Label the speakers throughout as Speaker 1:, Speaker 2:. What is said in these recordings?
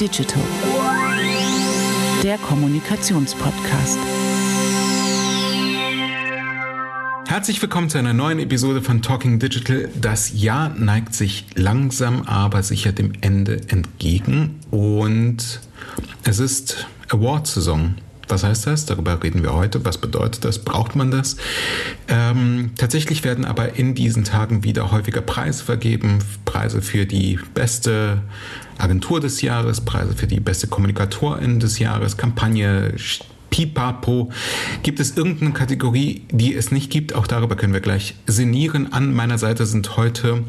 Speaker 1: Digital, der Kommunikationspodcast.
Speaker 2: Herzlich willkommen zu einer neuen Episode von Talking Digital. Das Jahr neigt sich langsam, aber sicher dem Ende entgegen und es ist Award-Saison. Was heißt das? Darüber reden wir heute. Was bedeutet das? Braucht man das? Ähm, tatsächlich werden aber in diesen Tagen wieder häufiger Preise vergeben. Preise für die beste Agentur des Jahres, Preise für die beste Kommunikatorin des Jahres, Kampagne, Pipapo. Gibt es irgendeine Kategorie, die es nicht gibt? Auch darüber können wir gleich sinnieren. An meiner Seite sind heute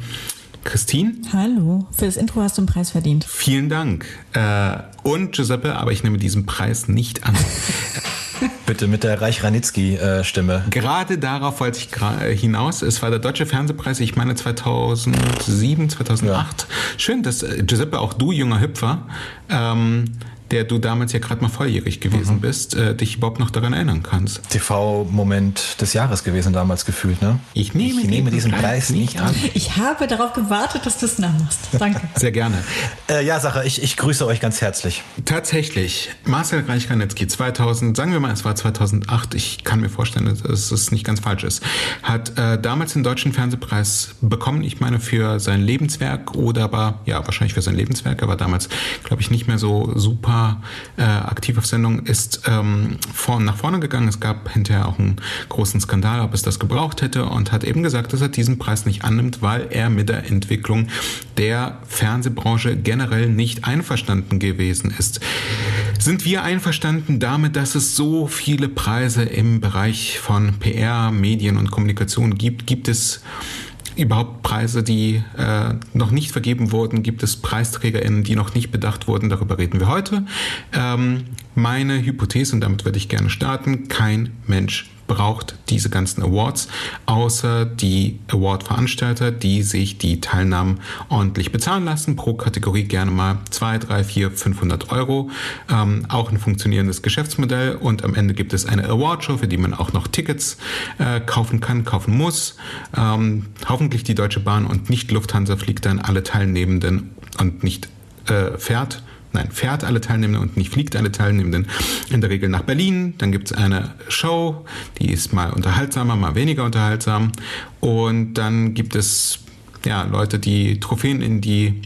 Speaker 2: Christine.
Speaker 3: Hallo, für das Intro hast du einen Preis verdient.
Speaker 2: Vielen Dank. Äh, und Giuseppe, aber ich nehme diesen Preis nicht an.
Speaker 4: Bitte mit der Reich Ranitzky-Stimme.
Speaker 2: Gerade darauf wollte ich äh, hinaus. Es war der Deutsche Fernsehpreis, ich meine 2007, 2008. Ja. Schön, dass äh, Giuseppe, auch du, junger Hüpfer, ähm, der du damals ja gerade mal volljährig gewesen mhm. bist, äh, dich überhaupt noch daran erinnern kannst.
Speaker 4: TV-Moment des Jahres gewesen damals gefühlt, ne?
Speaker 2: Ich nehme, ich nehme diesen Preis nicht an.
Speaker 3: Ich habe darauf gewartet, dass du es nachmachst. Danke.
Speaker 2: Sehr gerne.
Speaker 4: Äh, ja, Sache, ich, ich grüße euch ganz herzlich.
Speaker 2: Tatsächlich, Marcel Reich-Ranitzky 2000, sagen wir mal, es war 2008, ich kann mir vorstellen, dass es nicht ganz falsch ist, hat äh, damals den Deutschen Fernsehpreis bekommen, ich meine für sein Lebenswerk oder aber, ja, wahrscheinlich für sein Lebenswerk, aber damals, glaube ich, nicht mehr so super äh, aktiv auf Sendung, ist ähm, vor, nach vorne gegangen. Es gab hinterher auch einen großen Skandal, ob es das gebraucht hätte und hat eben gesagt, dass er diesen Preis nicht annimmt, weil er mit der Entwicklung der Fernsehbranche generell nicht einverstanden gewesen ist. Sind wir einverstanden damit, dass es so viele Preise im Bereich von PR, Medien und Kommunikation gibt? Gibt es überhaupt Preise, die äh, noch nicht vergeben wurden? Gibt es PreisträgerInnen, die noch nicht bedacht wurden? Darüber reden wir heute. Ähm, meine Hypothese, und damit würde ich gerne starten, kein Mensch braucht diese ganzen Awards, außer die Award-Veranstalter, die sich die Teilnahmen ordentlich bezahlen lassen. Pro Kategorie gerne mal 2, 3, 4, 500 Euro. Ähm, auch ein funktionierendes Geschäftsmodell. Und am Ende gibt es eine Awardshow, für die man auch noch Tickets äh, kaufen kann, kaufen muss. Ähm, hoffentlich die Deutsche Bahn und nicht Lufthansa fliegt dann alle Teilnehmenden und nicht äh, fährt nein, fährt alle Teilnehmenden und nicht fliegt alle Teilnehmenden in der Regel nach Berlin. Dann gibt es eine Show, die ist mal unterhaltsamer, mal weniger unterhaltsam. Und dann gibt es ja, Leute, die Trophäen in die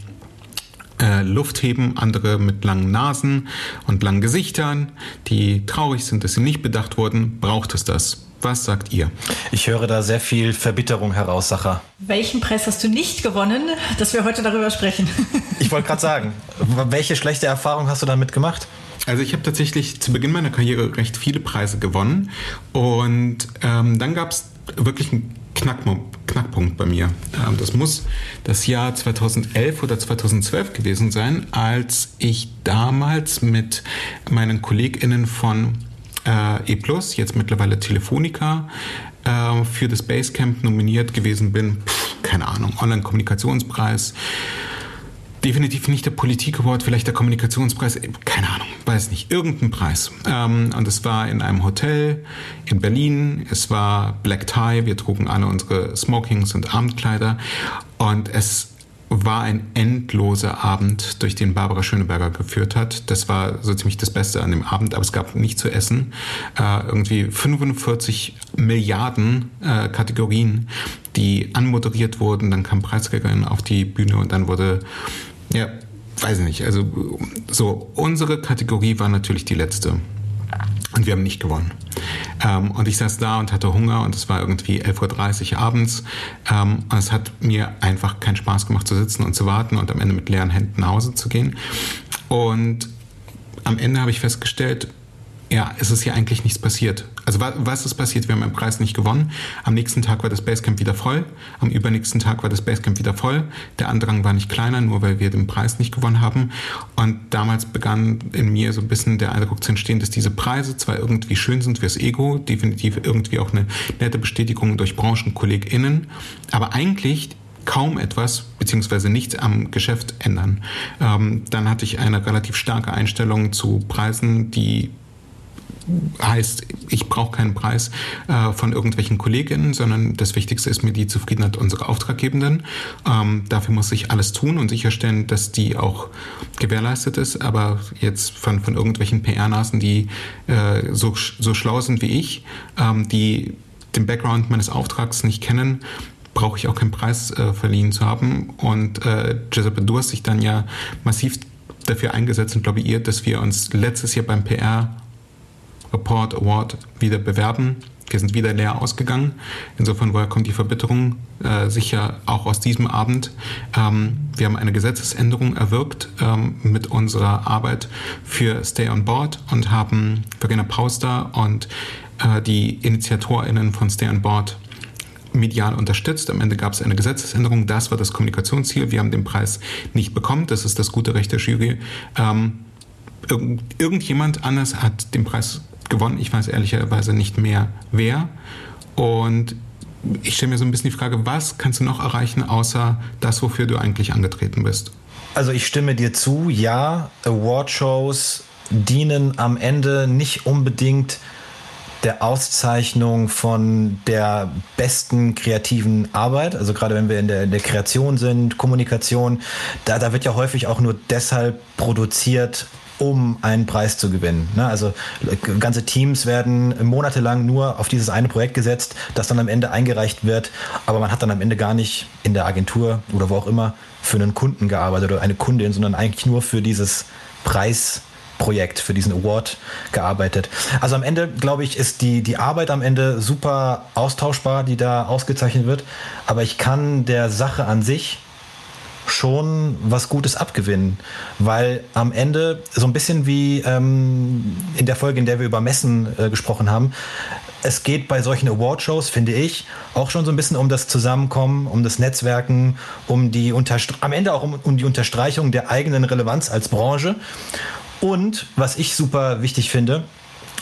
Speaker 2: äh, Luft heben, andere mit langen Nasen und langen Gesichtern, die traurig sind, dass sie nicht bedacht wurden. Braucht es das? Was sagt ihr?
Speaker 4: Ich höre da sehr viel Verbitterung heraus, Sacher.
Speaker 3: Welchen Preis hast du nicht gewonnen, dass wir heute darüber sprechen?
Speaker 4: ich wollte gerade sagen, welche schlechte Erfahrung hast du damit gemacht?
Speaker 2: Also ich habe tatsächlich zu Beginn meiner Karriere recht viele Preise gewonnen und ähm, dann gab es wirklich einen Knackpunkt bei mir. Ähm, das muss das Jahr 2011 oder 2012 gewesen sein, als ich damals mit meinen KollegInnen von äh, E+, jetzt mittlerweile Telefonica, äh, für das Basecamp nominiert gewesen bin. Pff, keine Ahnung, Online-Kommunikationspreis. Definitiv nicht der Politik-Award, vielleicht der Kommunikationspreis, keine Ahnung, weiß nicht, irgendein Preis. Ähm, und es war in einem Hotel in Berlin, es war Black Tie, wir trugen alle unsere Smokings und Abendkleider und es war ein endloser Abend, durch den Barbara Schöneberger geführt hat. Das war so ziemlich das Beste an dem Abend, aber es gab nicht zu essen. Äh, irgendwie 45 Milliarden äh, Kategorien, die anmoderiert wurden. Dann kam Preisgeberin auf die Bühne und dann wurde, ja, weiß ich nicht, also so, unsere Kategorie war natürlich die letzte. Und wir haben nicht gewonnen. Ähm, und ich saß da und hatte Hunger und es war irgendwie 11.30 Uhr abends. Ähm, und es hat mir einfach keinen Spaß gemacht zu sitzen und zu warten und am Ende mit leeren Händen nach Hause zu gehen. Und am Ende habe ich festgestellt, ja, es ist hier eigentlich nichts passiert. Also was ist passiert? Wir haben den Preis nicht gewonnen. Am nächsten Tag war das Basecamp wieder voll. Am übernächsten Tag war das Basecamp wieder voll. Der Andrang war nicht kleiner, nur weil wir den Preis nicht gewonnen haben. Und damals begann in mir so ein bisschen der Eindruck zu entstehen, dass diese Preise zwar irgendwie schön sind fürs Ego, definitiv irgendwie auch eine nette Bestätigung durch BranchenkollegInnen, aber eigentlich kaum etwas beziehungsweise nichts am Geschäft ändern. Ähm, dann hatte ich eine relativ starke Einstellung zu Preisen, die heißt, ich brauche keinen Preis äh, von irgendwelchen Kolleginnen, sondern das Wichtigste ist mir die Zufriedenheit unserer Auftraggebenden. Ähm, dafür muss ich alles tun und sicherstellen, dass die auch gewährleistet ist. Aber jetzt von, von irgendwelchen PR-Nasen, die äh, so, so schlau sind wie ich, ähm, die den Background meines Auftrags nicht kennen, brauche ich auch keinen Preis äh, verliehen zu haben. Und äh, Giuseppe, du hast dich dann ja massiv dafür eingesetzt und lobbyiert, dass wir uns letztes Jahr beim PR Report Award wieder bewerben. Wir sind wieder leer ausgegangen. Insofern, woher kommt die Verbitterung? Äh, sicher auch aus diesem Abend. Ähm, wir haben eine Gesetzesänderung erwirkt ähm, mit unserer Arbeit für Stay on Board und haben Verena Pauster und äh, die InitiatorInnen von Stay on Board medial unterstützt. Am Ende gab es eine Gesetzesänderung. Das war das Kommunikationsziel. Wir haben den Preis nicht bekommen. Das ist das gute Recht der Jury. Ähm, irgend, irgendjemand anders hat den Preis gewonnen. Ich weiß ehrlicherweise nicht mehr wer. Und ich stelle mir so ein bisschen die Frage, was kannst du noch erreichen, außer das, wofür du eigentlich angetreten bist?
Speaker 4: Also ich stimme dir zu, ja, Awardshows dienen am Ende nicht unbedingt der Auszeichnung von der besten kreativen Arbeit. Also gerade wenn wir in der, in der Kreation sind, Kommunikation, da, da wird ja häufig auch nur deshalb produziert, um einen Preis zu gewinnen. Ne? Also ganze Teams werden monatelang nur auf dieses eine Projekt gesetzt, das dann am Ende eingereicht wird, aber man hat dann am Ende gar nicht in der Agentur oder wo auch immer für einen Kunden gearbeitet oder eine Kundin, sondern eigentlich nur für dieses Preis Projekt, für diesen Award gearbeitet. Also am Ende, glaube ich, ist die, die Arbeit am Ende super austauschbar, die da ausgezeichnet wird. Aber ich kann der Sache an sich schon was Gutes abgewinnen, weil am Ende so ein bisschen wie ähm, in der Folge, in der wir über Messen äh, gesprochen haben, es geht bei solchen Awardshows, finde ich, auch schon so ein bisschen um das Zusammenkommen, um das Netzwerken, um die am Ende auch um, um die Unterstreichung der eigenen Relevanz als Branche. Und was ich super wichtig finde,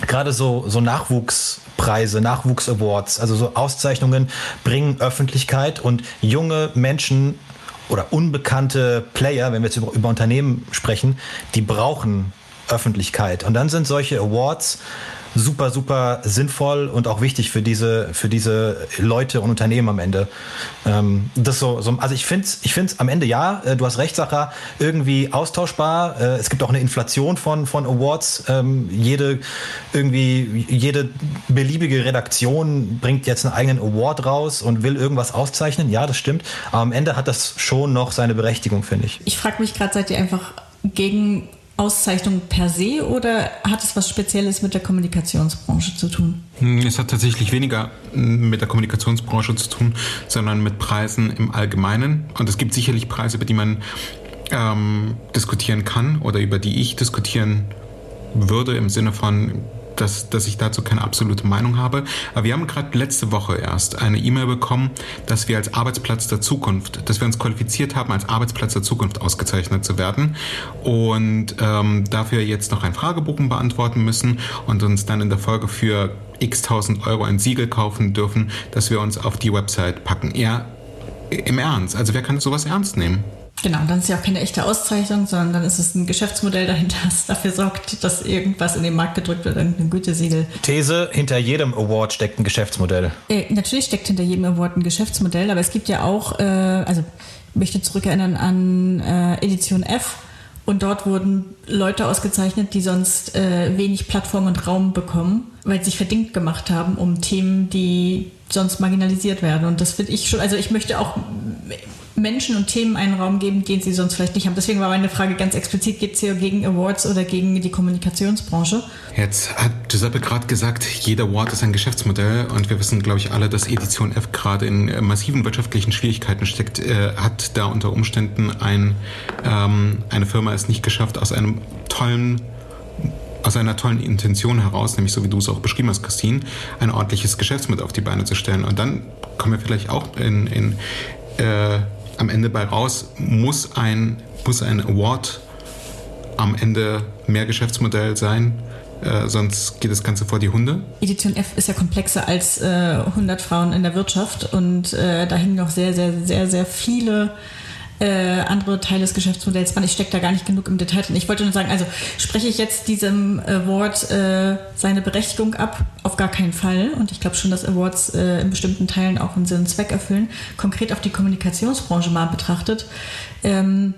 Speaker 4: gerade so, so Nachwuchspreise, Nachwuchs-Awards, also so Auszeichnungen bringen Öffentlichkeit und junge Menschen oder unbekannte Player, wenn wir jetzt über, über Unternehmen sprechen, die brauchen Öffentlichkeit. Und dann sind solche Awards super, super sinnvoll und auch wichtig für diese, für diese Leute und Unternehmen am Ende. Ähm, das so, so, also ich finde es ich find's am Ende ja, äh, du hast recht, Sacha, irgendwie austauschbar. Äh, es gibt auch eine Inflation von, von Awards. Ähm, jede, irgendwie, jede beliebige Redaktion bringt jetzt einen eigenen Award raus und will irgendwas auszeichnen. Ja, das stimmt. Aber am Ende hat das schon noch seine Berechtigung, finde ich.
Speaker 3: Ich frage mich gerade, seid ihr einfach gegen Auszeichnung per se oder hat es was Spezielles mit der Kommunikationsbranche zu tun?
Speaker 2: Hm, es hat tatsächlich weniger mit der Kommunikationsbranche zu tun, sondern mit Preisen im Allgemeinen. Und es gibt sicherlich Preise, über die man ähm, diskutieren kann oder über die ich diskutieren würde im Sinne von dass, dass ich dazu keine absolute Meinung habe. Aber wir haben gerade letzte Woche erst eine E-Mail bekommen, dass wir als Arbeitsplatz der Zukunft, dass wir uns qualifiziert haben, als Arbeitsplatz der Zukunft ausgezeichnet zu werden und ähm, dafür jetzt noch einen Fragebogen beantworten müssen und uns dann in der Folge für x tausend Euro ein Siegel kaufen dürfen, dass wir uns auf die Website packen. Ja, im Ernst. Also wer kann sowas ernst nehmen?
Speaker 3: Genau, dann ist ja auch keine echte Auszeichnung, sondern dann ist es ein Geschäftsmodell dahinter, das dafür sorgt, dass irgendwas in den Markt gedrückt wird, ein Gütesiegel.
Speaker 4: These, hinter jedem Award steckt ein Geschäftsmodell.
Speaker 3: Äh, natürlich steckt hinter jedem Award ein Geschäftsmodell, aber es gibt ja auch, äh, also ich möchte zurückerinnern an äh, Edition F und dort wurden Leute ausgezeichnet, die sonst äh, wenig Plattform und Raum bekommen, weil sie sich verdingt gemacht haben um Themen, die sonst marginalisiert werden. Und das finde ich schon, also ich möchte auch Menschen und Themen einen Raum geben, den sie sonst vielleicht nicht haben. Deswegen war meine Frage ganz explizit, geht es hier gegen Awards oder gegen die Kommunikationsbranche?
Speaker 2: Jetzt hat Giuseppe gerade gesagt, jeder Award ist ein Geschäftsmodell und wir wissen, glaube ich, alle, dass Edition F gerade in äh, massiven wirtschaftlichen Schwierigkeiten steckt. Äh, hat da unter Umständen ein, ähm, eine Firma es nicht geschafft, aus einem tollen aus einer tollen Intention heraus, nämlich so wie du es auch beschrieben hast, Christine, ein ordentliches Geschäftsmodell auf die Beine zu stellen. Und dann kommen wir vielleicht auch in, in äh, am Ende bei raus, muss ein, muss ein Award am Ende mehr Geschäftsmodell sein, äh, sonst geht das Ganze vor die Hunde.
Speaker 3: Edition F ist ja komplexer als äh, 100 Frauen in der Wirtschaft und äh, da hängen noch sehr, sehr, sehr, sehr viele äh, andere Teile des Geschäftsmodells waren. Ich stecke da gar nicht genug im Detail drin. Ich wollte nur sagen, also spreche ich jetzt diesem Award äh, seine Berechtigung ab? Auf gar keinen Fall. Und ich glaube schon, dass Awards äh, in bestimmten Teilen auch einen Sinn und Zweck erfüllen. Konkret auf die Kommunikationsbranche mal betrachtet. Ähm,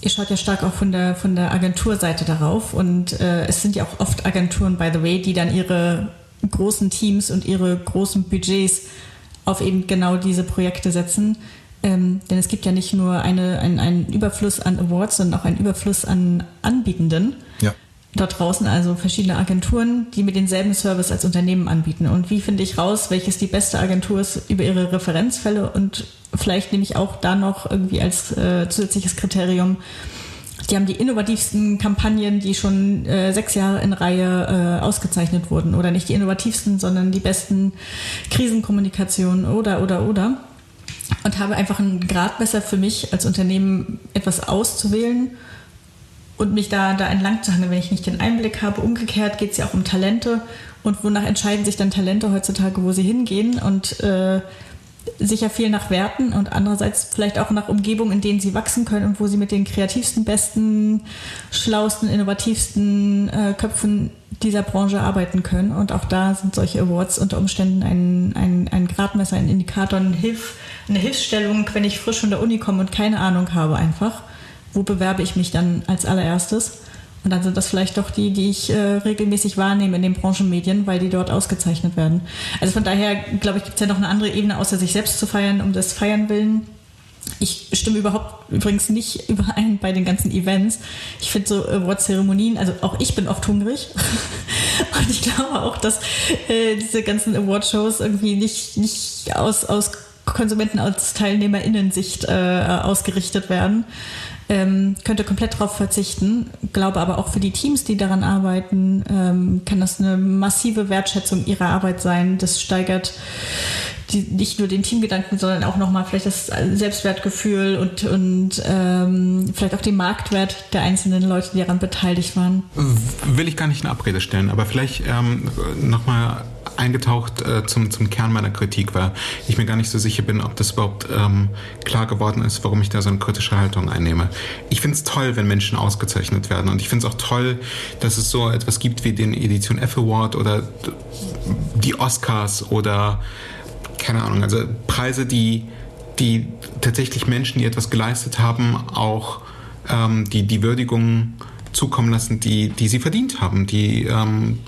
Speaker 3: ihr schaut ja stark auch von der, von der Agenturseite darauf und äh, es sind ja auch oft Agenturen, by the way, die dann ihre großen Teams und ihre großen Budgets auf eben genau diese Projekte setzen. Ähm, denn es gibt ja nicht nur eine, ein, einen Überfluss an Awards, sondern auch einen Überfluss an Anbietenden.
Speaker 4: Ja.
Speaker 3: Dort draußen also verschiedene Agenturen, die mir denselben Service als Unternehmen anbieten. Und wie finde ich raus, welches die beste Agentur ist über ihre Referenzfälle und vielleicht nehme ich auch da noch irgendwie als äh, zusätzliches Kriterium, die haben die innovativsten Kampagnen, die schon äh, sechs Jahre in Reihe äh, ausgezeichnet wurden. Oder nicht die innovativsten, sondern die besten Krisenkommunikationen oder, oder, oder. Und habe einfach einen Gradmesser für mich als Unternehmen etwas auszuwählen und mich da, da entlang zu handeln, wenn ich nicht den Einblick habe. Umgekehrt geht es ja auch um Talente. Und wonach entscheiden sich dann Talente heutzutage, wo sie hingehen? Und äh, sicher viel nach Werten und andererseits vielleicht auch nach Umgebungen, in denen sie wachsen können und wo sie mit den kreativsten, besten, schlausten, innovativsten äh, Köpfen dieser Branche arbeiten können. Und auch da sind solche Awards unter Umständen ein, ein, ein Gradmesser, ein Indikator, ein Hilf, eine Hilfsstellung, wenn ich frisch von der Uni komme und keine Ahnung habe einfach. Wo bewerbe ich mich dann als allererstes? Und dann sind das vielleicht doch die, die ich äh, regelmäßig wahrnehme in den Branchenmedien, weil die dort ausgezeichnet werden. Also von daher, glaube ich, gibt es ja noch eine andere Ebene, außer sich selbst zu feiern, um das Feiern willen. Ich stimme überhaupt übrigens nicht überein bei den ganzen Events. Ich finde so Award-Zeremonien, also auch ich bin oft hungrig. Und ich glaube auch, dass äh, diese ganzen Award-Shows irgendwie nicht, nicht aus, aus Konsumenten, aus TeilnehmerInnen-Sicht äh, ausgerichtet werden ähm, könnte komplett darauf verzichten. Glaube aber auch für die Teams, die daran arbeiten, ähm, kann das eine massive Wertschätzung ihrer Arbeit sein. Das steigert die, nicht nur den Teamgedanken, sondern auch nochmal vielleicht das Selbstwertgefühl und, und ähm, vielleicht auch den Marktwert der einzelnen Leute, die daran beteiligt waren.
Speaker 2: Will ich gar nicht in Abrede stellen, aber vielleicht ähm, nochmal eingetaucht äh, zum, zum Kern meiner Kritik, weil ich mir gar nicht so sicher bin, ob das überhaupt ähm, klar geworden ist, warum ich da so eine kritische Haltung einnehme. Ich finde es toll, wenn Menschen ausgezeichnet werden und ich finde es auch toll, dass es so etwas gibt wie den Edition F Award oder die Oscars oder keine Ahnung, also Preise, die, die tatsächlich Menschen, die etwas geleistet haben, auch ähm, die, die Würdigung zukommen lassen, die, die sie verdient haben, die ähm,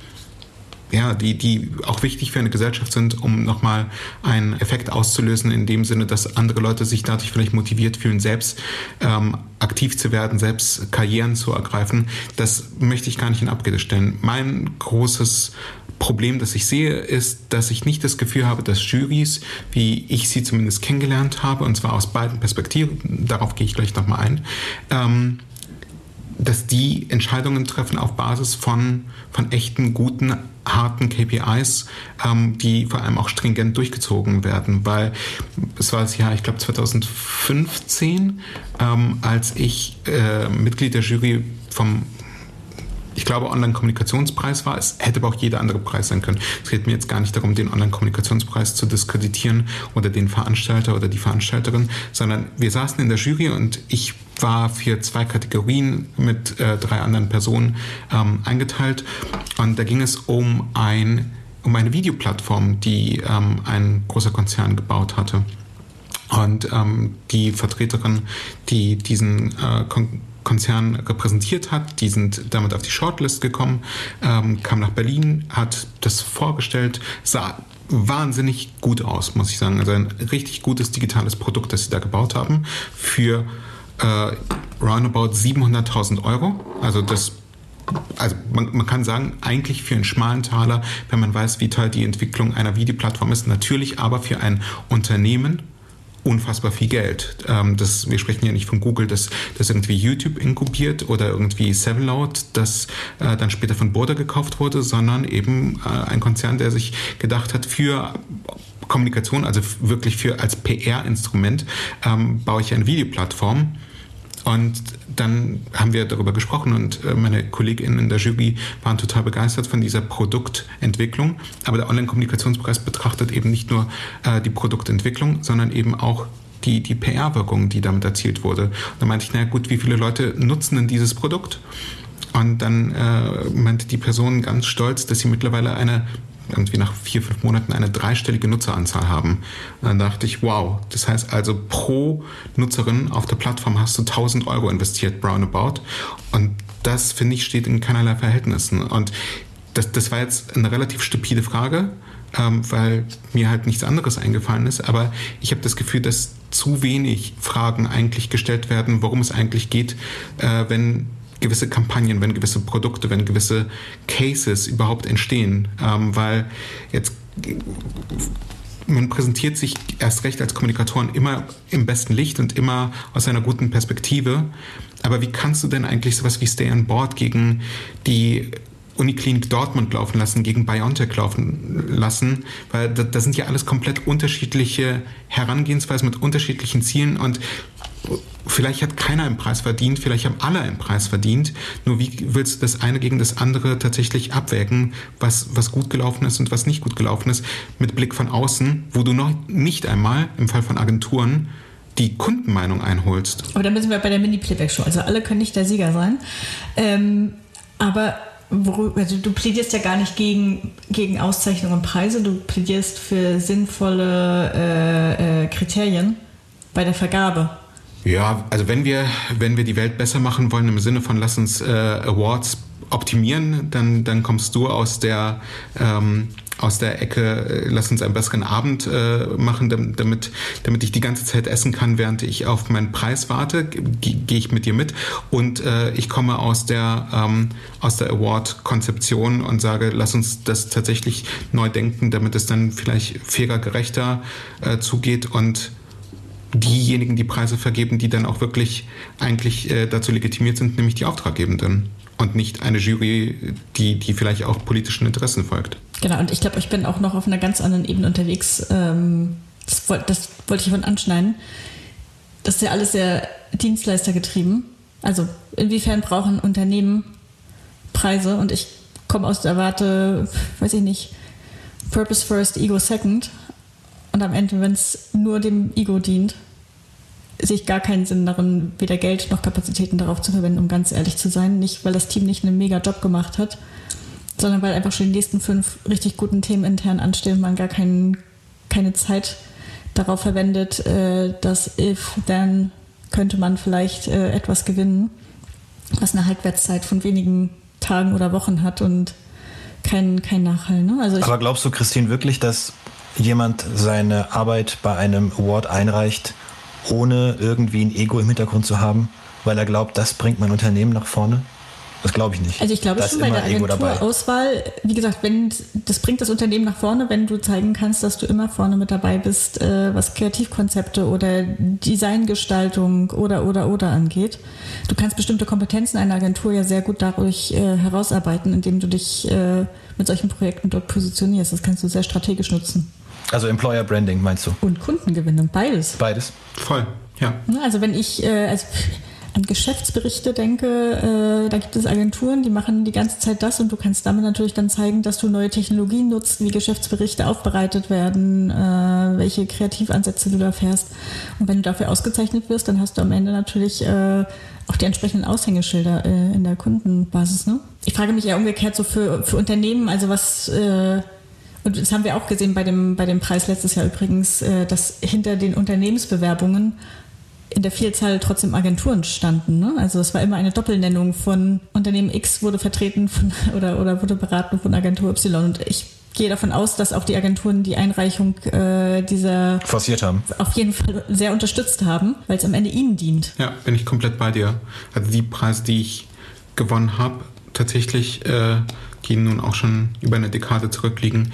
Speaker 2: ja, die, die auch wichtig für eine Gesellschaft sind, um nochmal einen Effekt auszulösen, in dem Sinne, dass andere Leute sich dadurch vielleicht motiviert fühlen, selbst ähm, aktiv zu werden, selbst Karrieren zu ergreifen. Das möchte ich gar nicht in Abrede stellen. Mein großes Problem, das ich sehe, ist, dass ich nicht das Gefühl habe, dass Juries, wie ich sie zumindest kennengelernt habe, und zwar aus beiden Perspektiven, darauf gehe ich gleich nochmal ein, ähm, dass die Entscheidungen treffen auf Basis von, von echten, guten, harten KPIs, ähm, die vor allem auch stringent durchgezogen werden, weil es war das Jahr, ich glaube 2015, ähm, als ich äh, Mitglied der Jury vom ich glaube, Online-Kommunikationspreis war. Es hätte aber auch jeder andere Preis sein können. Es geht mir jetzt gar nicht darum, den Online-Kommunikationspreis zu diskreditieren oder den Veranstalter oder die Veranstalterin, sondern wir saßen in der Jury und ich war für zwei Kategorien mit äh, drei anderen Personen ähm, eingeteilt. Und da ging es um, ein, um eine Videoplattform, die ähm, ein großer Konzern gebaut hatte. Und ähm, die Vertreterin, die diesen äh, Kon Konzern repräsentiert hat. Die sind damit auf die Shortlist gekommen, ähm, kam nach Berlin, hat das vorgestellt, sah wahnsinnig gut aus, muss ich sagen. Also ein richtig gutes digitales Produkt, das sie da gebaut haben, für äh, roundabout 700.000 Euro. Also das also man, man, kann sagen, eigentlich für einen schmalen Taler, wenn man weiß, wie toll die Entwicklung einer Videoplattform ist, natürlich aber für ein Unternehmen unfassbar viel Geld. Ähm, das, wir sprechen ja nicht von Google, das, das irgendwie YouTube inkubiert oder irgendwie Sevenload, das äh, dann später von Border gekauft wurde, sondern eben äh, ein Konzern, der sich gedacht hat, für Kommunikation, also wirklich für als PR-Instrument, ähm, baue ich eine Videoplattform und dann haben wir darüber gesprochen und äh, meine KollegInnen in der Jury waren total begeistert von dieser Produktentwicklung. Aber der Online-Kommunikationspreis betrachtet eben nicht nur äh, die Produktentwicklung, sondern eben auch die, die PR-Wirkung, die damit erzielt wurde. Dann meinte ich, naja gut, wie viele Leute nutzen denn dieses Produkt? Und dann äh, meinte die Person ganz stolz, dass sie mittlerweile eine irgendwie nach vier, fünf Monaten eine dreistellige Nutzeranzahl haben. Und dann dachte ich, wow, das heißt also pro Nutzerin auf der Plattform hast du 1000 Euro investiert, roundabout. Und das, finde ich, steht in keinerlei Verhältnissen. Und das, das war jetzt eine relativ stupide Frage, ähm, weil mir halt nichts anderes eingefallen ist. Aber ich habe das Gefühl, dass zu wenig Fragen eigentlich gestellt werden, worum es eigentlich geht, äh, wenn gewisse Kampagnen, wenn gewisse Produkte, wenn gewisse Cases überhaupt entstehen. Ähm, weil jetzt man präsentiert sich erst recht als Kommunikatoren immer im besten Licht und immer aus einer guten Perspektive. Aber wie kannst du denn eigentlich sowas wie Stay on Board gegen die Uniklinik Dortmund laufen lassen, gegen BioNTech laufen lassen, weil da, sind ja alles komplett unterschiedliche Herangehensweisen mit unterschiedlichen Zielen und vielleicht hat keiner einen Preis verdient, vielleicht haben alle einen Preis verdient. Nur wie willst du das eine gegen das andere tatsächlich abwägen, was, was gut gelaufen ist und was nicht gut gelaufen ist, mit Blick von außen, wo du noch nicht einmal im Fall von Agenturen die Kundenmeinung einholst.
Speaker 3: Aber dann müssen wir bei der Mini-Playback-Show. Also alle können nicht der Sieger sein. Ähm, aber also du plädierst ja gar nicht gegen, gegen Auszeichnungen und Preise, du plädierst für sinnvolle äh, äh, Kriterien bei der Vergabe.
Speaker 2: Ja, also wenn wir, wenn wir die Welt besser machen wollen im Sinne von lass uns äh, Awards optimieren, dann, dann kommst du aus der ähm, aus der Ecke, äh, lass uns einen besseren Abend äh, machen, damit, damit ich die ganze Zeit essen kann, während ich auf meinen Preis warte, gehe ich mit dir mit. Und äh, ich komme aus der, ähm, aus der Award-Konzeption und sage, lass uns das tatsächlich neu denken, damit es dann vielleicht fairer, gerechter äh, zugeht und diejenigen die Preise vergeben, die dann auch wirklich eigentlich äh, dazu legitimiert sind, nämlich die Auftraggebenden und nicht eine Jury, die, die vielleicht auch politischen Interessen folgt.
Speaker 3: Genau, und ich glaube, ich bin auch noch auf einer ganz anderen Ebene unterwegs. Ähm, das, das wollte ich von anschneiden. Das ist ja alles sehr dienstleistergetrieben. Also inwiefern brauchen Unternehmen Preise? Und ich komme aus der Warte, weiß ich nicht, Purpose First, Ego Second. Und am Ende, wenn es nur dem Ego dient, sehe ich gar keinen Sinn darin, weder Geld noch Kapazitäten darauf zu verwenden, um ganz ehrlich zu sein. Nicht, weil das Team nicht einen mega Job gemacht hat, sondern weil einfach schon die nächsten fünf richtig guten Themen intern anstehen und man gar kein, keine Zeit darauf verwendet, äh, dass if, then könnte man vielleicht äh, etwas gewinnen, was eine Halbwertszeit von wenigen Tagen oder Wochen hat und kein, kein Nachhall. Ne?
Speaker 4: Also Aber glaubst du, Christine, wirklich, dass jemand seine Arbeit bei einem Award einreicht, ohne irgendwie ein Ego im Hintergrund zu haben, weil er glaubt, das bringt mein Unternehmen nach vorne? Das glaube ich nicht.
Speaker 3: Also ich glaube
Speaker 4: da
Speaker 3: schon bei der Agenturauswahl, wie gesagt, wenn das bringt das Unternehmen nach vorne, wenn du zeigen kannst, dass du immer vorne mit dabei bist, äh, was Kreativkonzepte oder Designgestaltung oder oder oder angeht. Du kannst bestimmte Kompetenzen einer Agentur ja sehr gut dadurch äh, herausarbeiten, indem du dich äh, mit solchen Projekten dort positionierst. Das kannst du sehr strategisch nutzen.
Speaker 4: Also Employer Branding meinst du?
Speaker 3: Und Kundengewinnung, beides.
Speaker 4: Beides.
Speaker 2: Voll, ja.
Speaker 3: Also wenn ich, äh, also an Geschäftsberichte denke, äh, da gibt es Agenturen, die machen die ganze Zeit das und du kannst damit natürlich dann zeigen, dass du neue Technologien nutzt, wie Geschäftsberichte aufbereitet werden, äh, welche Kreativansätze du da fährst. Und wenn du dafür ausgezeichnet wirst, dann hast du am Ende natürlich äh, auch die entsprechenden Aushängeschilder äh, in der Kundenbasis. Ne? Ich frage mich eher umgekehrt so für, für Unternehmen, also was äh, und das haben wir auch gesehen bei dem, bei dem Preis letztes Jahr übrigens, äh, dass hinter den Unternehmensbewerbungen in der Vielzahl trotzdem Agenturen standen. Ne? Also es war immer eine Doppelnennung von Unternehmen X wurde vertreten von, oder, oder wurde beraten von Agentur Y. Und ich gehe davon aus, dass auch die Agenturen die Einreichung äh, dieser
Speaker 4: forciert haben.
Speaker 3: Auf jeden Fall sehr unterstützt haben, weil es am Ende ihnen dient.
Speaker 2: Ja, bin ich komplett bei dir. Also die Preise, die ich gewonnen habe, tatsächlich, äh, die nun auch schon über eine Dekade zurückliegen,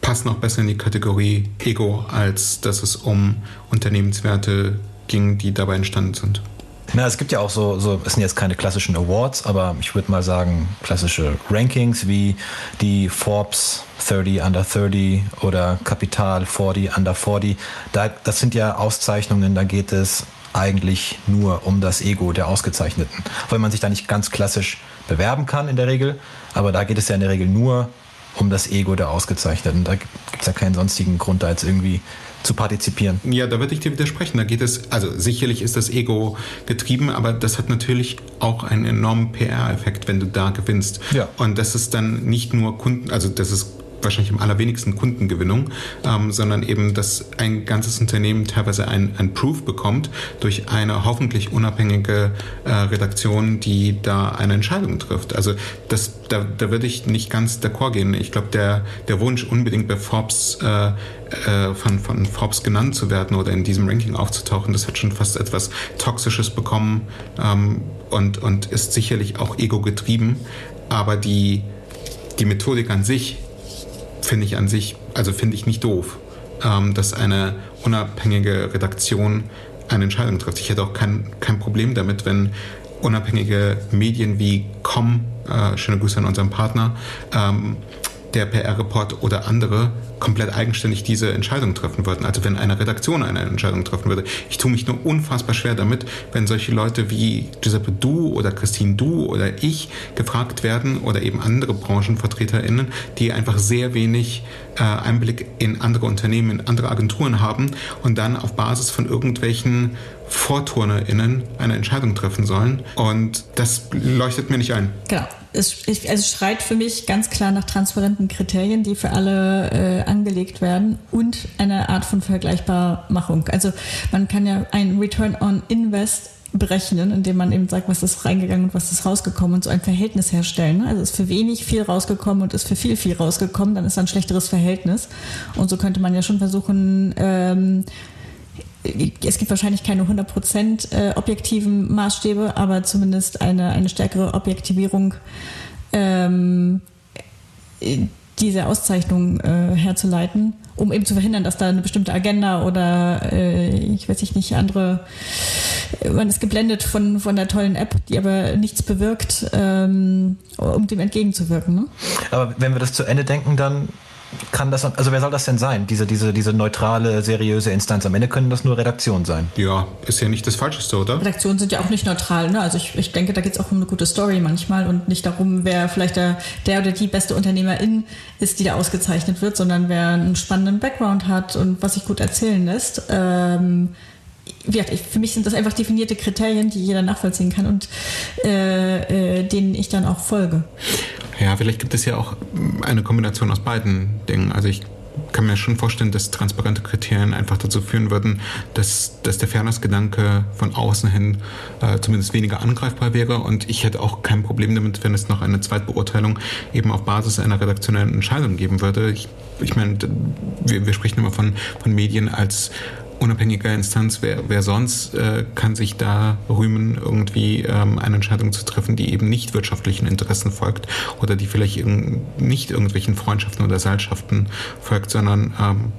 Speaker 2: passen auch besser in die Kategorie Ego, als dass es um Unternehmenswerte ging, die dabei entstanden sind.
Speaker 4: Na, es gibt ja auch so, so, es sind jetzt keine klassischen Awards, aber ich würde mal sagen, klassische Rankings wie die Forbes 30 Under 30 oder Kapital 40 Under 40. Da, das sind ja Auszeichnungen, da geht es eigentlich nur um das Ego der Ausgezeichneten. Weil man sich da nicht ganz klassisch bewerben kann in der Regel, aber da geht es ja in der Regel nur um das Ego der Ausgezeichneten. Da gibt es ja keinen sonstigen Grund, da jetzt irgendwie zu partizipieren.
Speaker 2: Ja, da würde ich dir widersprechen. Da geht es, also sicherlich ist das Ego getrieben, aber das hat natürlich auch einen enormen PR-Effekt, wenn du da gewinnst.
Speaker 4: Ja.
Speaker 2: Und das ist dann nicht nur Kunden, also das ist wahrscheinlich am allerwenigsten Kundengewinnung, ähm, sondern eben, dass ein ganzes Unternehmen teilweise ein, ein Proof bekommt durch eine hoffentlich unabhängige äh, Redaktion, die da eine Entscheidung trifft. Also das, da, da würde ich nicht ganz d'accord gehen. Ich glaube, der, der Wunsch, unbedingt bei Forbes äh, äh, von, von Forbes genannt zu werden oder in diesem Ranking aufzutauchen, das hat schon fast etwas Toxisches bekommen ähm, und, und ist sicherlich auch ego getrieben. Aber die, die Methodik an sich finde ich an sich, also finde ich nicht doof, ähm, dass eine unabhängige Redaktion eine Entscheidung trifft. Ich hätte auch kein, kein Problem damit, wenn unabhängige Medien wie Com, äh, schöne Grüße an unseren Partner, ähm, der PR-Report oder andere komplett eigenständig diese Entscheidung treffen würden. Also wenn eine Redaktion eine Entscheidung treffen würde. Ich tue mich nur unfassbar schwer damit, wenn solche Leute wie Giuseppe Du oder Christine Du oder ich gefragt werden oder eben andere BranchenvertreterInnen, die einfach sehr wenig äh, Einblick in andere Unternehmen, in andere Agenturen haben und dann auf Basis von irgendwelchen VorturnerInnen eine Entscheidung treffen sollen. Und das leuchtet mir nicht ein.
Speaker 3: Genau. Es, ich, es schreit für mich ganz klar nach transparenten Kriterien, die für alle äh, angelegt werden und eine Art von Vergleichbarmachung. Also man kann ja ein Return on Invest berechnen, indem man eben sagt, was ist reingegangen und was ist rausgekommen und so ein Verhältnis herstellen. Also ist für wenig viel rausgekommen und ist für viel viel rausgekommen, dann ist ein schlechteres Verhältnis. Und so könnte man ja schon versuchen, ähm, es gibt wahrscheinlich keine 100% äh, objektiven Maßstäbe, aber zumindest eine, eine stärkere Objektivierung ähm, diese Auszeichnung äh, herzuleiten, um eben zu verhindern, dass da eine bestimmte Agenda oder äh, ich weiß nicht, andere, man ist geblendet von, von der tollen App, die aber nichts bewirkt, ähm, um dem entgegenzuwirken. Ne?
Speaker 4: Aber wenn wir das zu Ende denken, dann kann das, also wer soll das denn sein? Diese, diese, diese neutrale, seriöse Instanz. Am Ende können das nur Redaktionen sein.
Speaker 2: Ja, ist ja nicht das Falscheste, oder?
Speaker 3: Redaktionen sind ja auch nicht neutral. Ne? Also ich, ich denke, da geht es auch um eine gute Story manchmal und nicht darum, wer vielleicht der, der oder die beste Unternehmerin ist, die da ausgezeichnet wird, sondern wer einen spannenden Background hat und was sich gut erzählen lässt. Ähm, für mich sind das einfach definierte Kriterien, die jeder nachvollziehen kann und äh, äh, denen ich dann auch folge.
Speaker 2: Ja, vielleicht gibt es ja auch eine Kombination aus beiden Dingen. Also ich kann mir schon vorstellen, dass transparente Kriterien einfach dazu führen würden, dass, dass der Fairness-Gedanke von außen hin äh, zumindest weniger angreifbar wäre. Und ich hätte auch kein Problem damit, wenn es noch eine Zweitbeurteilung eben auf Basis einer redaktionellen Entscheidung geben würde. Ich, ich meine, wir, wir sprechen immer von, von Medien als unabhängiger Instanz, wer, wer sonst äh, kann sich da rühmen, irgendwie ähm, eine Entscheidung zu treffen, die eben nicht wirtschaftlichen Interessen folgt oder die vielleicht irg nicht irgendwelchen Freundschaften oder Seilschaften folgt, sondern ähm,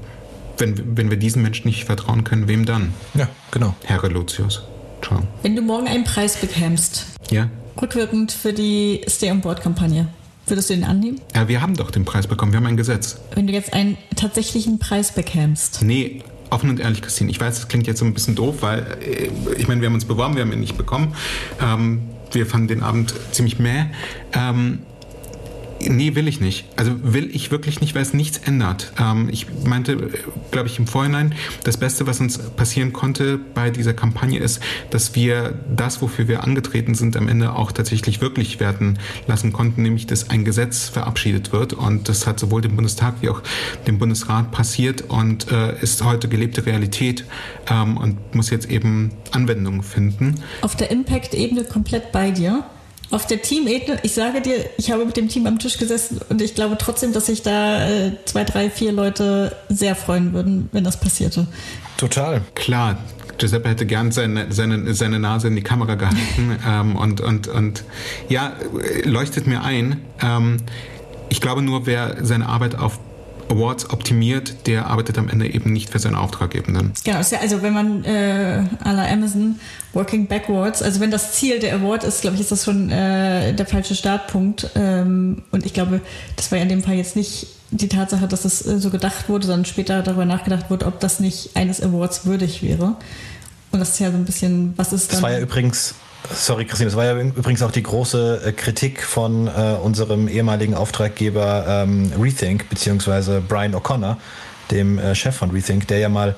Speaker 2: wenn, wenn wir diesen Menschen nicht vertrauen können, wem dann?
Speaker 4: Ja, genau.
Speaker 2: Herr Relotius.
Speaker 3: Ciao. Wenn du morgen einen Preis bekämst,
Speaker 2: ja?
Speaker 3: rückwirkend für die Stay-on-Board-Kampagne, Würdest du den annehmen?
Speaker 2: Ja, wir haben doch den Preis bekommen. Wir haben ein Gesetz.
Speaker 3: Wenn du jetzt einen tatsächlichen Preis bekämst.
Speaker 2: Nee, offen und ehrlich, Christine, ich weiß, das klingt jetzt so ein bisschen doof, weil äh, ich meine, wir haben uns beworben, wir haben ihn nicht bekommen. Ähm, wir fanden den Abend ziemlich mäh. Ähm, Nee, will ich nicht. Also will ich wirklich nicht, weil es nichts ändert. Ähm, ich meinte, glaube ich, im Vorhinein, das Beste, was uns passieren konnte bei dieser Kampagne ist, dass wir das, wofür wir angetreten sind, am Ende auch tatsächlich wirklich werden lassen konnten, nämlich dass ein Gesetz verabschiedet wird. Und das hat sowohl dem Bundestag wie auch dem Bundesrat passiert und äh, ist heute gelebte Realität ähm, und muss jetzt eben Anwendung finden.
Speaker 3: Auf der Impact-Ebene komplett bei dir. Auf der Teamebene, ich sage dir, ich habe mit dem Team am Tisch gesessen und ich glaube trotzdem, dass sich da äh, zwei, drei, vier Leute sehr freuen würden, wenn das passierte.
Speaker 4: Total.
Speaker 2: Klar, Giuseppe hätte gern seine, seine, seine Nase in die Kamera gehalten ähm, und, und, und ja, leuchtet mir ein. Ähm, ich glaube nur, wer seine Arbeit auf Awards optimiert, der arbeitet am Ende eben nicht für seine Auftraggebenden.
Speaker 3: Genau, also wenn man äh, à la Amazon working backwards, also wenn das Ziel der Award ist, glaube ich, ist das schon äh, der falsche Startpunkt. Ähm, und ich glaube, das war ja in dem Fall jetzt nicht die Tatsache, dass es äh, so gedacht wurde, sondern später darüber nachgedacht wurde, ob das nicht eines Awards würdig wäre. Und das ist ja so ein bisschen, was ist
Speaker 4: dann. Das war ja übrigens Sorry, Christine, das war ja übrigens auch die große äh, Kritik von äh, unserem ehemaligen Auftraggeber ähm, Rethink, beziehungsweise Brian O'Connor, dem äh, Chef von Rethink, der ja mal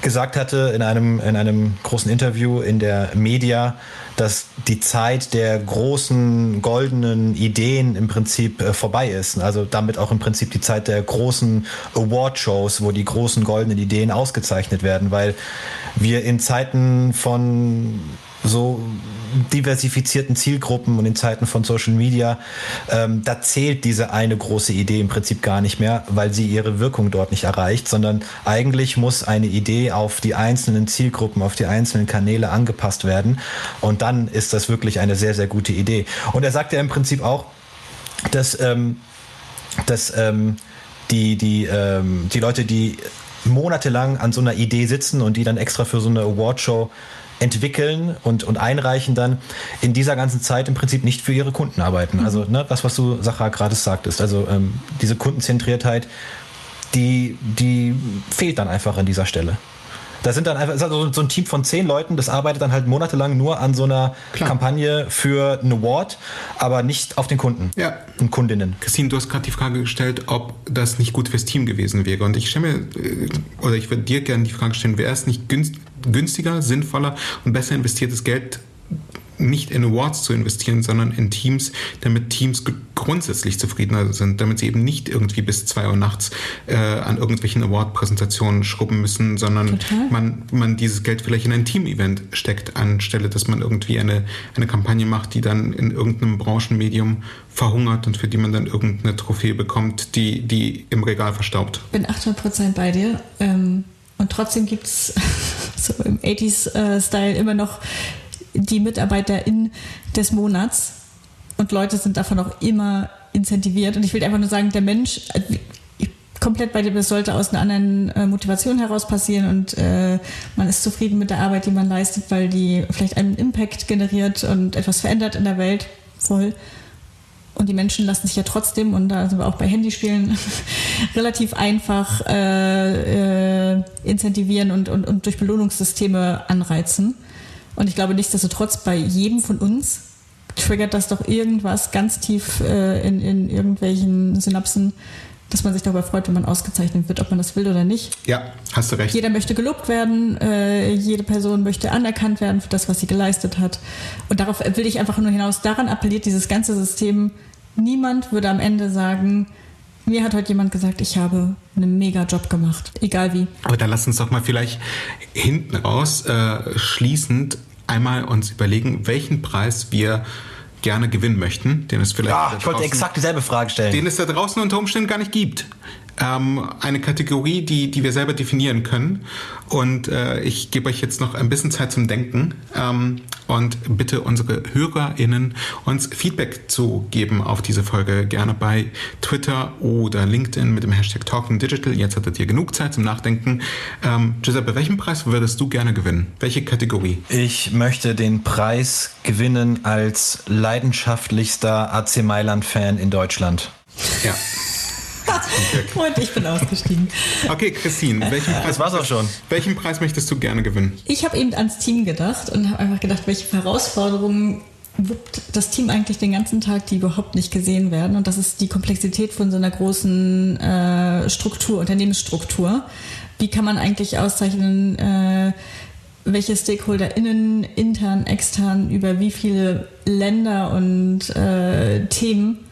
Speaker 4: gesagt hatte in einem, in einem großen Interview in der Media, dass die Zeit der großen goldenen Ideen im Prinzip äh, vorbei ist. Also damit auch im Prinzip die Zeit der großen Award-Shows, wo die großen goldenen Ideen ausgezeichnet werden, weil wir in Zeiten von so diversifizierten Zielgruppen und in Zeiten von Social Media, ähm, da zählt diese eine große Idee im Prinzip gar nicht mehr, weil sie ihre Wirkung dort nicht erreicht, sondern eigentlich muss eine Idee auf die einzelnen Zielgruppen, auf die einzelnen Kanäle angepasst werden. Und dann ist das wirklich eine sehr, sehr gute Idee. Und er sagt ja im Prinzip auch, dass, ähm, dass ähm, die, die, ähm, die Leute, die monatelang an so einer Idee sitzen und die dann extra für so eine Awardshow entwickeln und, und einreichen dann in dieser ganzen Zeit im Prinzip nicht für ihre Kunden arbeiten. Also ne, das, was du, Sacha, gerade sagtest, also ähm, diese Kundenzentriertheit, die, die fehlt dann einfach an dieser Stelle. Da sind dann einfach also so ein Team von zehn Leuten, das arbeitet dann halt monatelang nur an so einer Klar. Kampagne für einen Award, aber nicht auf den Kunden
Speaker 2: ja.
Speaker 4: und Kundinnen.
Speaker 2: Christine, du hast gerade die Frage gestellt, ob das nicht gut fürs Team gewesen wäre. Und ich stelle mir, äh, oder ich würde dir gerne die Frage stellen, wäre es nicht günstiger, sinnvoller und besser investiertes Geld nicht in Awards zu investieren, sondern in Teams, damit Teams grundsätzlich zufriedener sind, damit sie eben nicht irgendwie bis zwei Uhr nachts äh, an irgendwelchen Award-Präsentationen schrubben müssen, sondern man, man dieses Geld vielleicht in ein Team-Event steckt, anstelle, dass man irgendwie eine, eine Kampagne macht, die dann in irgendeinem Branchenmedium verhungert und für die man dann irgendeine Trophäe bekommt, die, die im Regal verstaubt.
Speaker 3: Ich bin 800 bei dir. Ähm, und trotzdem gibt es so im 80s-Style äh, immer noch die Mitarbeiterin des Monats und Leute sind davon auch immer incentiviert. Und ich will einfach nur sagen, der Mensch, äh, komplett bei dir, das sollte aus einer anderen äh, Motivation heraus passieren und äh, man ist zufrieden mit der Arbeit, die man leistet, weil die vielleicht einen Impact generiert und etwas verändert in der Welt. Voll. Und die Menschen lassen sich ja trotzdem, und da sind wir auch bei Handyspielen, relativ einfach äh, äh, incentivieren und, und, und durch Belohnungssysteme anreizen. Und ich glaube nichtsdestotrotz bei jedem von uns triggert das doch irgendwas ganz tief äh, in, in irgendwelchen Synapsen, dass man sich darüber freut, wenn man ausgezeichnet wird, ob man das will oder nicht.
Speaker 2: Ja, hast du recht.
Speaker 3: Jeder möchte gelobt werden, äh, jede Person möchte anerkannt werden für das, was sie geleistet hat. Und darauf will ich einfach nur hinaus. Daran appelliert dieses ganze System. Niemand würde am Ende sagen, mir hat heute jemand gesagt, ich habe einen mega Job gemacht, egal wie.
Speaker 2: Aber dann lass uns doch mal vielleicht hinten raus äh, schließend einmal uns überlegen, welchen Preis wir gerne gewinnen möchten, den es vielleicht.
Speaker 4: Ja, ich wollte exakt dieselbe Frage stellen.
Speaker 2: Den es da draußen unter Umständen gar nicht gibt ähm, eine Kategorie, die, die wir selber definieren können. Und äh, ich gebe euch jetzt noch ein bisschen Zeit zum Denken ähm, und bitte unsere HörerInnen uns Feedback zu geben auf diese Folge. Gerne bei Twitter oder LinkedIn mit dem Hashtag Talking Digital. Jetzt hattet ihr genug Zeit zum Nachdenken. Ähm, Giuseppe, welchen Preis würdest du gerne gewinnen? Welche Kategorie?
Speaker 4: Ich möchte den Preis gewinnen als leidenschaftlichster AC Mailand-Fan in Deutschland.
Speaker 2: Ja.
Speaker 3: Und ich bin ausgestiegen.
Speaker 2: Okay, Christine, welchen Preis,
Speaker 4: das war's auch schon.
Speaker 2: welchen Preis möchtest du gerne gewinnen?
Speaker 3: Ich habe eben ans Team gedacht und habe einfach gedacht, welche Herausforderungen wuppt das Team eigentlich den ganzen Tag, die überhaupt nicht gesehen werden. Und das ist die Komplexität von so einer großen äh, Struktur, Unternehmensstruktur. Wie kann man eigentlich auszeichnen, äh, welche StakeholderInnen intern, extern, über wie viele Länder und äh, Themen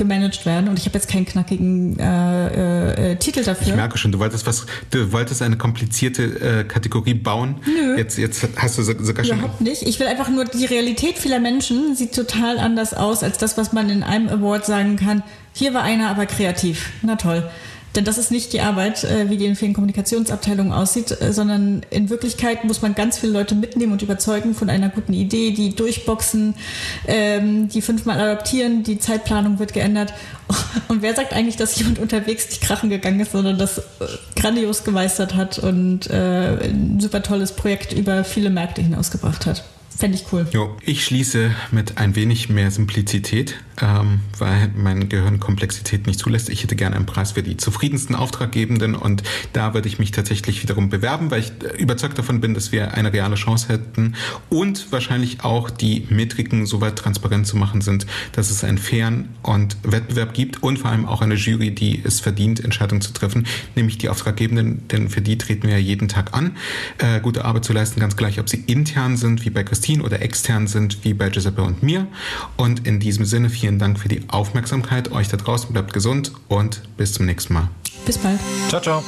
Speaker 3: gemanagt werden. Und ich habe jetzt keinen knackigen äh, äh, Titel dafür.
Speaker 2: Ich merke schon, du wolltest was, du wolltest eine komplizierte äh, Kategorie bauen.
Speaker 3: Nö.
Speaker 2: Jetzt, jetzt hast du sogar schon.
Speaker 3: Überhaupt nicht. Ich will einfach nur, die Realität vieler Menschen sieht total anders aus als das, was man in einem Award sagen kann. Hier war einer aber kreativ. Na toll. Denn das ist nicht die Arbeit, äh, wie die in vielen Kommunikationsabteilungen aussieht, äh, sondern in Wirklichkeit muss man ganz viele Leute mitnehmen und überzeugen von einer guten Idee, die durchboxen, ähm, die fünfmal adaptieren, die Zeitplanung wird geändert. Und wer sagt eigentlich, dass jemand unterwegs nicht krachen gegangen ist, sondern das äh, grandios gemeistert hat und ein super tolles Projekt über viele Märkte hinausgebracht hat? Fände ich cool.
Speaker 2: Jo, ich schließe mit ein wenig mehr Simplizität, ähm, weil mein Gehirn Komplexität nicht zulässt. Ich hätte gerne einen Preis für die zufriedensten Auftraggebenden und da würde ich mich tatsächlich wiederum bewerben, weil ich überzeugt davon bin, dass wir eine reale Chance hätten und wahrscheinlich auch die Metriken soweit transparent zu machen sind, dass es einen fairen und Wettbewerb gibt und vor allem auch eine Jury, die es verdient, Entscheidungen zu treffen, nämlich die Auftraggebenden, denn für die treten wir ja jeden Tag an, äh, gute Arbeit zu leisten, ganz gleich, ob sie intern sind, wie bei Christine Christine oder extern sind, wie bei Giuseppe und mir. Und in diesem Sinne vielen Dank für die Aufmerksamkeit. Euch da draußen bleibt gesund und bis zum nächsten Mal.
Speaker 3: Bis bald.
Speaker 4: Ciao, ciao.